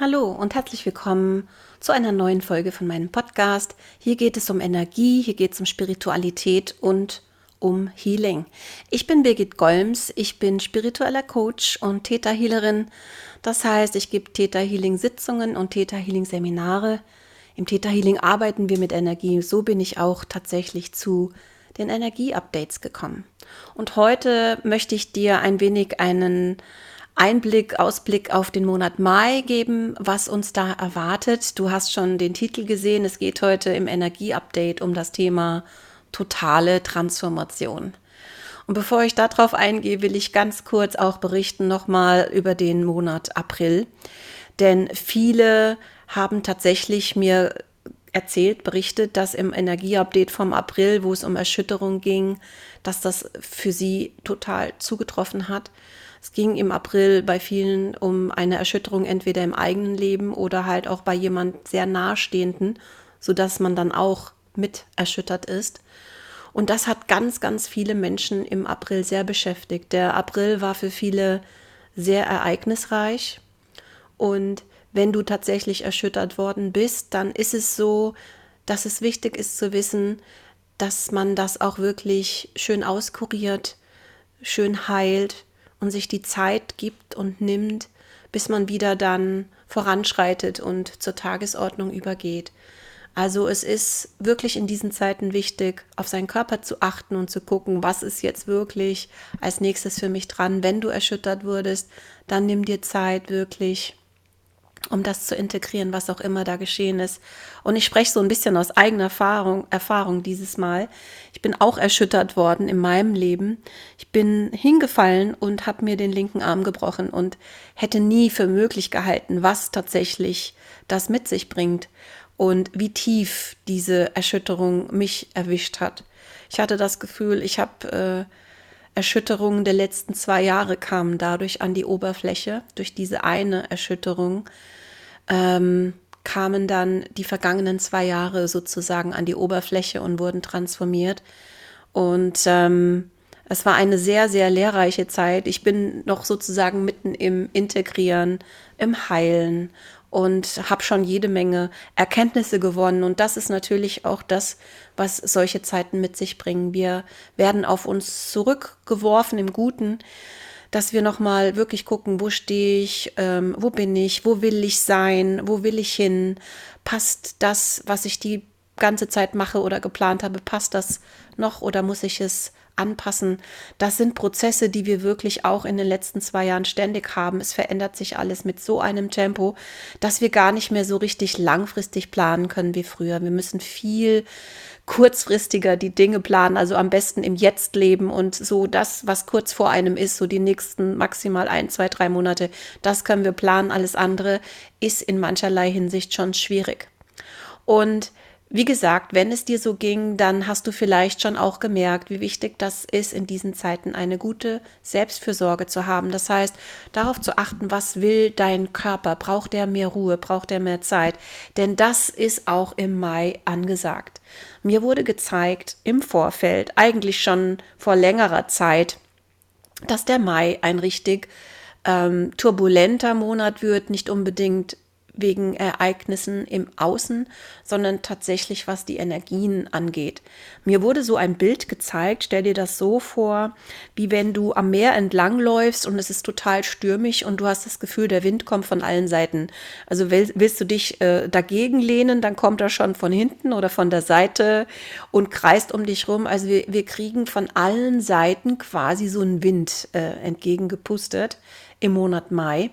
Hallo und herzlich willkommen zu einer neuen Folge von meinem Podcast. Hier geht es um Energie, hier geht es um Spiritualität und um Healing. Ich bin Birgit Golms, ich bin spiritueller Coach und Theta Healerin. Das heißt, ich gebe Theta Healing Sitzungen und Theta Healing Seminare. Im Theta Healing arbeiten wir mit Energie. So bin ich auch tatsächlich zu den Energie-Updates gekommen. Und heute möchte ich dir ein wenig einen Einblick, Ausblick auf den Monat Mai geben, was uns da erwartet. Du hast schon den Titel gesehen. Es geht heute im Energieupdate um das Thema totale Transformation. Und bevor ich darauf eingehe, will ich ganz kurz auch berichten nochmal über den Monat April. Denn viele haben tatsächlich mir erzählt, berichtet, dass im Energieupdate vom April, wo es um Erschütterung ging, dass das für sie total zugetroffen hat. Es ging im April bei vielen um eine Erschütterung entweder im eigenen Leben oder halt auch bei jemand sehr nahestehenden, sodass man dann auch mit erschüttert ist. Und das hat ganz, ganz viele Menschen im April sehr beschäftigt. Der April war für viele sehr ereignisreich. Und wenn du tatsächlich erschüttert worden bist, dann ist es so, dass es wichtig ist zu wissen, dass man das auch wirklich schön auskuriert, schön heilt und sich die Zeit gibt und nimmt, bis man wieder dann voranschreitet und zur Tagesordnung übergeht. Also es ist wirklich in diesen Zeiten wichtig, auf seinen Körper zu achten und zu gucken, was ist jetzt wirklich als nächstes für mich dran. Wenn du erschüttert wurdest, dann nimm dir Zeit wirklich um das zu integrieren, was auch immer da geschehen ist. Und ich spreche so ein bisschen aus eigener Erfahrung, Erfahrung dieses Mal. Ich bin auch erschüttert worden in meinem Leben. Ich bin hingefallen und habe mir den linken Arm gebrochen und hätte nie für möglich gehalten, was tatsächlich das mit sich bringt und wie tief diese Erschütterung mich erwischt hat. Ich hatte das Gefühl, ich habe äh, Erschütterungen der letzten zwei Jahre kamen dadurch an die Oberfläche, durch diese eine Erschütterung ähm, kamen dann die vergangenen zwei Jahre sozusagen an die Oberfläche und wurden transformiert. Und ähm, es war eine sehr, sehr lehrreiche Zeit. Ich bin noch sozusagen mitten im Integrieren, im Heilen und habe schon jede Menge Erkenntnisse gewonnen. Und das ist natürlich auch das, was solche Zeiten mit sich bringen. Wir werden auf uns zurückgeworfen im Guten, dass wir nochmal wirklich gucken, wo stehe ich, ähm, wo bin ich, wo will ich sein, wo will ich hin, passt das, was ich die ganze Zeit mache oder geplant habe, passt das noch oder muss ich es anpassen. Das sind Prozesse, die wir wirklich auch in den letzten zwei Jahren ständig haben. Es verändert sich alles mit so einem Tempo, dass wir gar nicht mehr so richtig langfristig planen können wie früher. Wir müssen viel kurzfristiger die Dinge planen, also am besten im Jetzt leben und so das, was kurz vor einem ist, so die nächsten maximal ein, zwei, drei Monate, das können wir planen. Alles andere ist in mancherlei Hinsicht schon schwierig. Und wie gesagt, wenn es dir so ging, dann hast du vielleicht schon auch gemerkt, wie wichtig das ist, in diesen Zeiten eine gute Selbstfürsorge zu haben. Das heißt, darauf zu achten, was will dein Körper? Braucht er mehr Ruhe? Braucht er mehr Zeit? Denn das ist auch im Mai angesagt. Mir wurde gezeigt im Vorfeld, eigentlich schon vor längerer Zeit, dass der Mai ein richtig ähm, turbulenter Monat wird, nicht unbedingt wegen Ereignissen im Außen, sondern tatsächlich was die Energien angeht. Mir wurde so ein Bild gezeigt, stell dir das so vor, wie wenn du am Meer entlang läufst und es ist total stürmisch und du hast das Gefühl, der Wind kommt von allen Seiten. Also willst, willst du dich äh, dagegen lehnen, dann kommt er schon von hinten oder von der Seite und kreist um dich rum. Also wir, wir kriegen von allen Seiten quasi so einen Wind äh, entgegengepustet im Monat Mai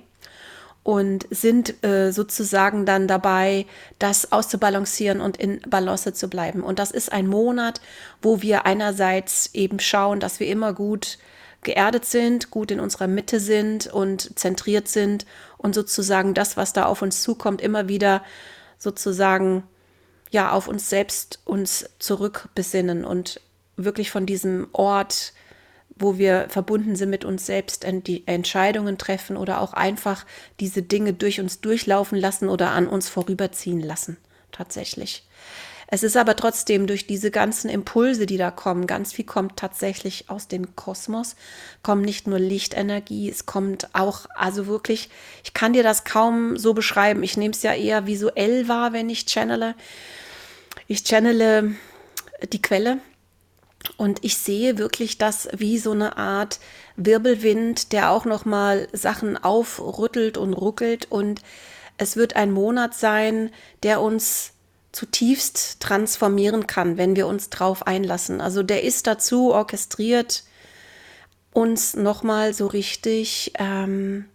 und sind äh, sozusagen dann dabei, das auszubalancieren und in Balance zu bleiben. Und das ist ein Monat, wo wir einerseits eben schauen, dass wir immer gut geerdet sind, gut in unserer Mitte sind und zentriert sind und sozusagen das, was da auf uns zukommt, immer wieder sozusagen ja auf uns selbst uns zurückbesinnen und wirklich von diesem Ort wo wir verbunden sind mit uns selbst, die Entscheidungen treffen oder auch einfach diese Dinge durch uns durchlaufen lassen oder an uns vorüberziehen lassen. Tatsächlich. Es ist aber trotzdem durch diese ganzen Impulse, die da kommen, ganz viel kommt tatsächlich aus dem Kosmos, kommt nicht nur Lichtenergie, es kommt auch, also wirklich, ich kann dir das kaum so beschreiben. Ich nehme es ja eher visuell wahr, wenn ich channele. Ich channele die Quelle und ich sehe wirklich das wie so eine Art Wirbelwind, der auch noch mal Sachen aufrüttelt und ruckelt und es wird ein Monat sein, der uns zutiefst transformieren kann, wenn wir uns drauf einlassen. Also der ist dazu orchestriert, uns nochmal so richtig ähm,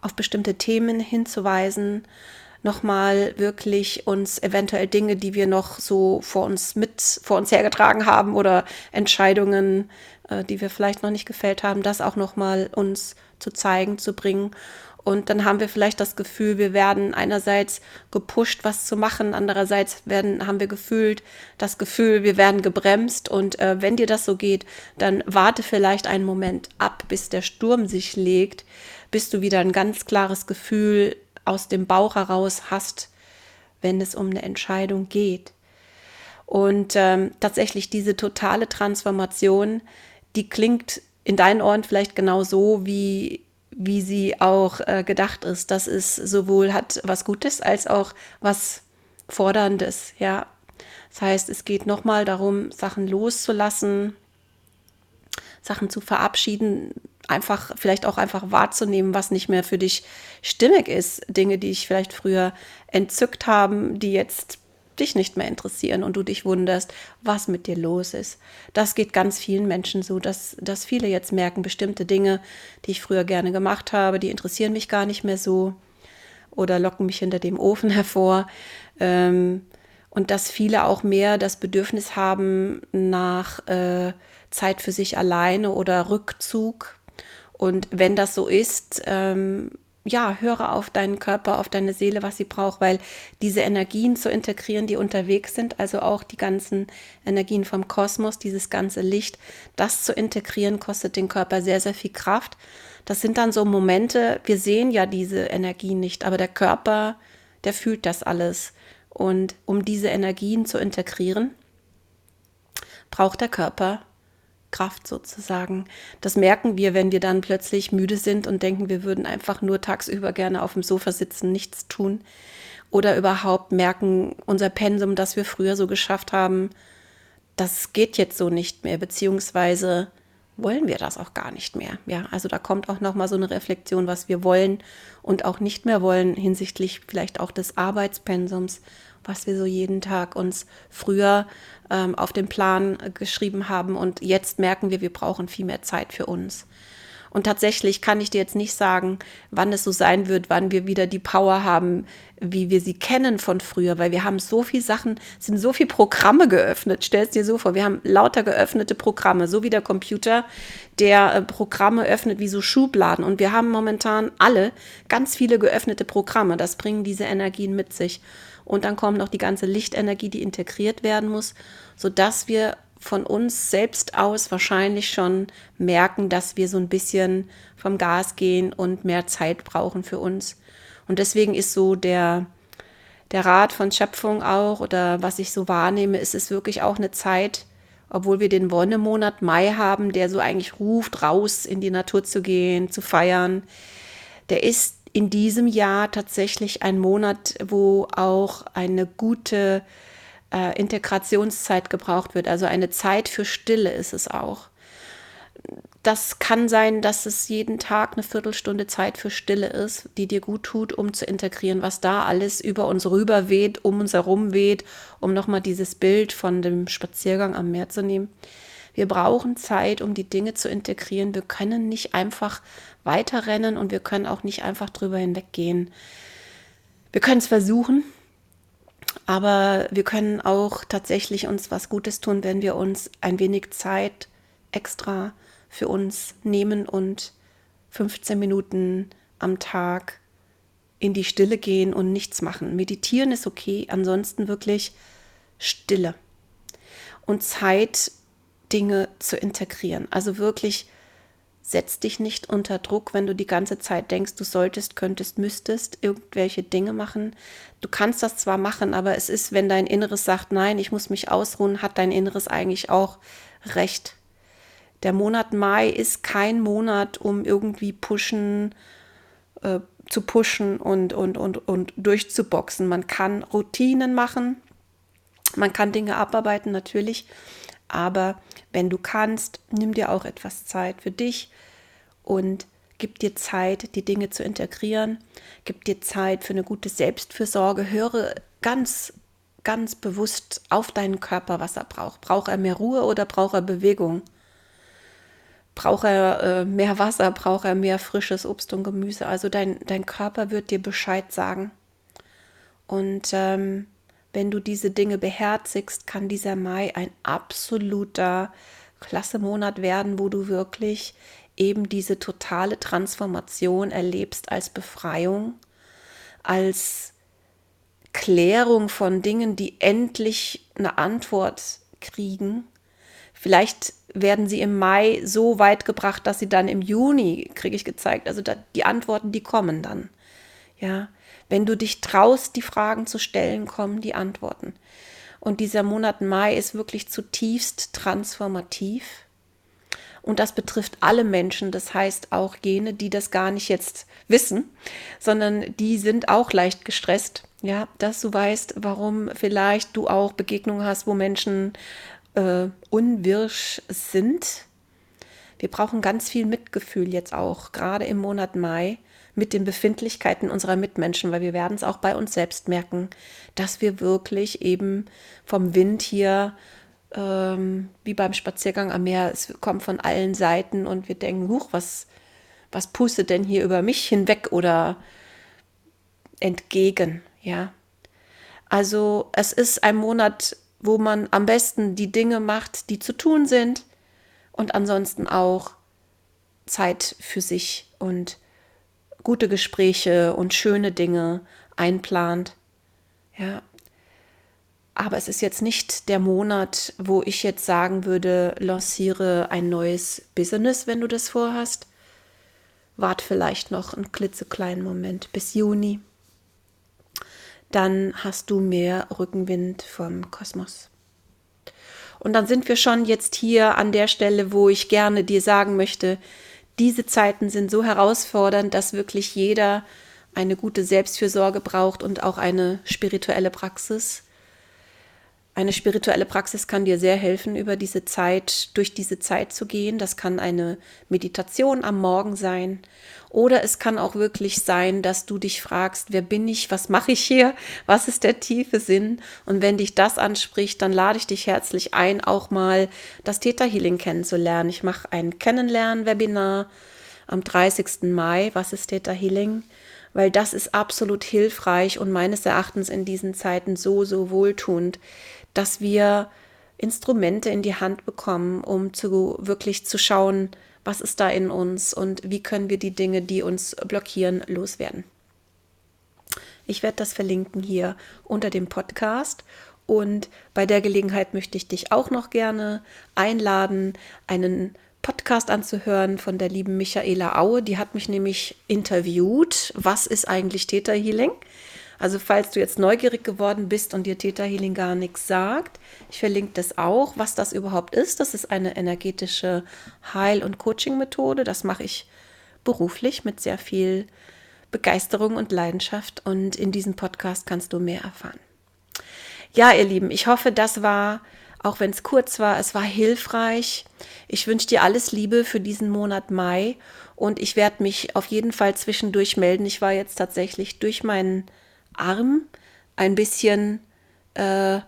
auf bestimmte Themen hinzuweisen, nochmal wirklich uns eventuell Dinge, die wir noch so vor uns mit, vor uns hergetragen haben oder Entscheidungen, äh, die wir vielleicht noch nicht gefällt haben, das auch nochmal uns zu zeigen, zu bringen und dann haben wir vielleicht das Gefühl, wir werden einerseits gepusht, was zu machen, andererseits werden, haben wir gefühlt das Gefühl, wir werden gebremst. Und äh, wenn dir das so geht, dann warte vielleicht einen Moment ab, bis der Sturm sich legt, bis du wieder ein ganz klares Gefühl aus dem Bauch heraus hast, wenn es um eine Entscheidung geht. Und ähm, tatsächlich diese totale Transformation, die klingt in deinen Ohren vielleicht genau so, wie wie sie auch äh, gedacht ist. Das ist sowohl hat was Gutes als auch was Forderndes, ja. Das heißt, es geht nochmal darum, Sachen loszulassen, Sachen zu verabschieden, einfach vielleicht auch einfach wahrzunehmen, was nicht mehr für dich stimmig ist. Dinge, die dich vielleicht früher entzückt haben, die jetzt dich nicht mehr interessieren und du dich wunderst, was mit dir los ist. Das geht ganz vielen Menschen so, dass, dass viele jetzt merken, bestimmte Dinge, die ich früher gerne gemacht habe, die interessieren mich gar nicht mehr so oder locken mich hinter dem Ofen hervor. Ähm, und dass viele auch mehr das Bedürfnis haben nach äh, Zeit für sich alleine oder Rückzug. Und wenn das so ist, ähm, ja, höre auf deinen Körper, auf deine Seele, was sie braucht, weil diese Energien zu integrieren, die unterwegs sind, also auch die ganzen Energien vom Kosmos, dieses ganze Licht, das zu integrieren, kostet den Körper sehr, sehr viel Kraft. Das sind dann so Momente, wir sehen ja diese Energien nicht, aber der Körper, der fühlt das alles. Und um diese Energien zu integrieren, braucht der Körper Kraft sozusagen. Das merken wir, wenn wir dann plötzlich müde sind und denken, wir würden einfach nur tagsüber gerne auf dem Sofa sitzen, nichts tun. Oder überhaupt merken, unser Pensum, das wir früher so geschafft haben, das geht jetzt so nicht mehr, beziehungsweise wollen wir das auch gar nicht mehr. Ja, also da kommt auch noch mal so eine Reflexion, was wir wollen und auch nicht mehr wollen hinsichtlich vielleicht auch des Arbeitspensums, was wir so jeden Tag uns früher ähm, auf den Plan geschrieben haben. Und jetzt merken wir, wir brauchen viel mehr Zeit für uns. Und tatsächlich kann ich dir jetzt nicht sagen, wann es so sein wird, wann wir wieder die Power haben, wie wir sie kennen von früher, weil wir haben so viele Sachen, sind so viele Programme geöffnet. Stell es dir so vor, wir haben lauter geöffnete Programme, so wie der Computer, der äh, Programme öffnet wie so Schubladen. Und wir haben momentan alle ganz viele geöffnete Programme. Das bringen diese Energien mit sich. Und dann kommt noch die ganze Lichtenergie, die integriert werden muss, sodass wir von uns selbst aus wahrscheinlich schon merken, dass wir so ein bisschen vom Gas gehen und mehr Zeit brauchen für uns. Und deswegen ist so der, der Rat von Schöpfung auch oder was ich so wahrnehme, ist es wirklich auch eine Zeit, obwohl wir den Wonnemonat Mai haben, der so eigentlich ruft, raus in die Natur zu gehen, zu feiern. Der ist in diesem Jahr tatsächlich ein Monat, wo auch eine gute äh, Integrationszeit gebraucht wird. Also eine Zeit für Stille ist es auch. Das kann sein, dass es jeden Tag eine Viertelstunde Zeit für Stille ist, die dir gut tut, um zu integrieren, was da alles über uns rüber weht, um uns herum weht, um nochmal dieses Bild von dem Spaziergang am Meer zu nehmen. Wir brauchen Zeit, um die Dinge zu integrieren. Wir können nicht einfach weiterrennen und wir können auch nicht einfach drüber hinweggehen. Wir können es versuchen, aber wir können auch tatsächlich uns was Gutes tun, wenn wir uns ein wenig Zeit extra für uns nehmen und 15 Minuten am Tag in die Stille gehen und nichts machen. Meditieren ist okay, ansonsten wirklich Stille und Zeit Dinge zu integrieren. Also wirklich setz dich nicht unter Druck, wenn du die ganze Zeit denkst, du solltest, könntest, müsstest irgendwelche Dinge machen. Du kannst das zwar machen, aber es ist, wenn dein Inneres sagt, nein, ich muss mich ausruhen, hat dein Inneres eigentlich auch recht. Der Monat Mai ist kein Monat, um irgendwie pushen, äh, zu pushen und, und, und, und durchzuboxen. Man kann Routinen machen, man kann Dinge abarbeiten, natürlich, aber wenn du kannst, nimm dir auch etwas Zeit für dich und gib dir Zeit, die Dinge zu integrieren, gib dir Zeit für eine gute Selbstfürsorge, höre ganz, ganz bewusst auf deinen Körper, was er braucht. Braucht er mehr Ruhe oder braucht er Bewegung? Braucht er äh, mehr Wasser? Braucht er mehr frisches Obst und Gemüse? Also dein, dein Körper wird dir Bescheid sagen. Und ähm, wenn du diese Dinge beherzigst, kann dieser Mai ein absoluter klasse Monat werden, wo du wirklich eben diese totale Transformation erlebst als Befreiung, als Klärung von Dingen, die endlich eine Antwort kriegen. Vielleicht werden sie im Mai so weit gebracht, dass sie dann im Juni, kriege ich gezeigt, also die Antworten, die kommen dann. Ja, wenn du dich traust, die Fragen zu stellen, kommen die Antworten. Und dieser Monat Mai ist wirklich zutiefst transformativ. Und das betrifft alle Menschen, das heißt auch jene, die das gar nicht jetzt wissen, sondern die sind auch leicht gestresst. Ja, dass du weißt, warum vielleicht du auch Begegnungen hast, wo Menschen äh, unwirsch sind. Wir brauchen ganz viel Mitgefühl jetzt auch, gerade im Monat Mai mit den Befindlichkeiten unserer Mitmenschen, weil wir werden es auch bei uns selbst merken, dass wir wirklich eben vom Wind hier ähm, wie beim Spaziergang am Meer, es kommt von allen Seiten und wir denken, huch, was, was pustet denn hier über mich hinweg oder entgegen, ja. Also es ist ein Monat, wo man am besten die Dinge macht, die zu tun sind und ansonsten auch Zeit für sich und gute Gespräche und schöne Dinge einplant. Ja. Aber es ist jetzt nicht der Monat, wo ich jetzt sagen würde, lanciere ein neues Business, wenn du das vorhast. Wart vielleicht noch einen klitzekleinen Moment bis Juni. Dann hast du mehr Rückenwind vom Kosmos. Und dann sind wir schon jetzt hier an der Stelle, wo ich gerne dir sagen möchte, diese Zeiten sind so herausfordernd, dass wirklich jeder eine gute Selbstfürsorge braucht und auch eine spirituelle Praxis. Eine spirituelle Praxis kann dir sehr helfen, über diese Zeit, durch diese Zeit zu gehen. Das kann eine Meditation am Morgen sein. Oder es kann auch wirklich sein, dass du dich fragst, wer bin ich, was mache ich hier, was ist der tiefe Sinn? Und wenn dich das anspricht, dann lade ich dich herzlich ein, auch mal das Theta Healing kennenzulernen. Ich mache ein Kennenlernen-Webinar am 30. Mai. Was ist Theta Healing? Weil das ist absolut hilfreich und meines Erachtens in diesen Zeiten so, so wohltuend dass wir Instrumente in die Hand bekommen, um zu wirklich zu schauen, was ist da in uns und wie können wir die Dinge, die uns blockieren, loswerden. Ich werde das verlinken hier unter dem Podcast und bei der Gelegenheit möchte ich dich auch noch gerne einladen, einen Podcast anzuhören von der lieben Michaela Aue. Die hat mich nämlich interviewt. Was ist eigentlich Theta Healing? Also falls du jetzt neugierig geworden bist und dir Theta Healing gar nichts sagt, ich verlinke das auch, was das überhaupt ist. Das ist eine energetische Heil- und Coaching-Methode. Das mache ich beruflich mit sehr viel Begeisterung und Leidenschaft. Und in diesem Podcast kannst du mehr erfahren. Ja, ihr Lieben, ich hoffe, das war, auch wenn es kurz war, es war hilfreich. Ich wünsche dir alles Liebe für diesen Monat Mai und ich werde mich auf jeden Fall zwischendurch melden. Ich war jetzt tatsächlich durch meinen Arm ein bisschen, äh,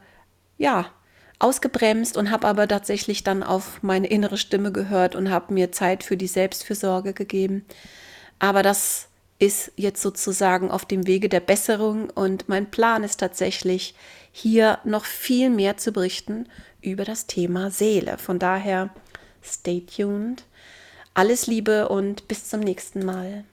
ja, ausgebremst und habe aber tatsächlich dann auf meine innere Stimme gehört und habe mir Zeit für die Selbstfürsorge gegeben. Aber das ist jetzt sozusagen auf dem Wege der Besserung und mein Plan ist tatsächlich, hier noch viel mehr zu berichten über das Thema Seele. Von daher, stay tuned. Alles Liebe und bis zum nächsten Mal.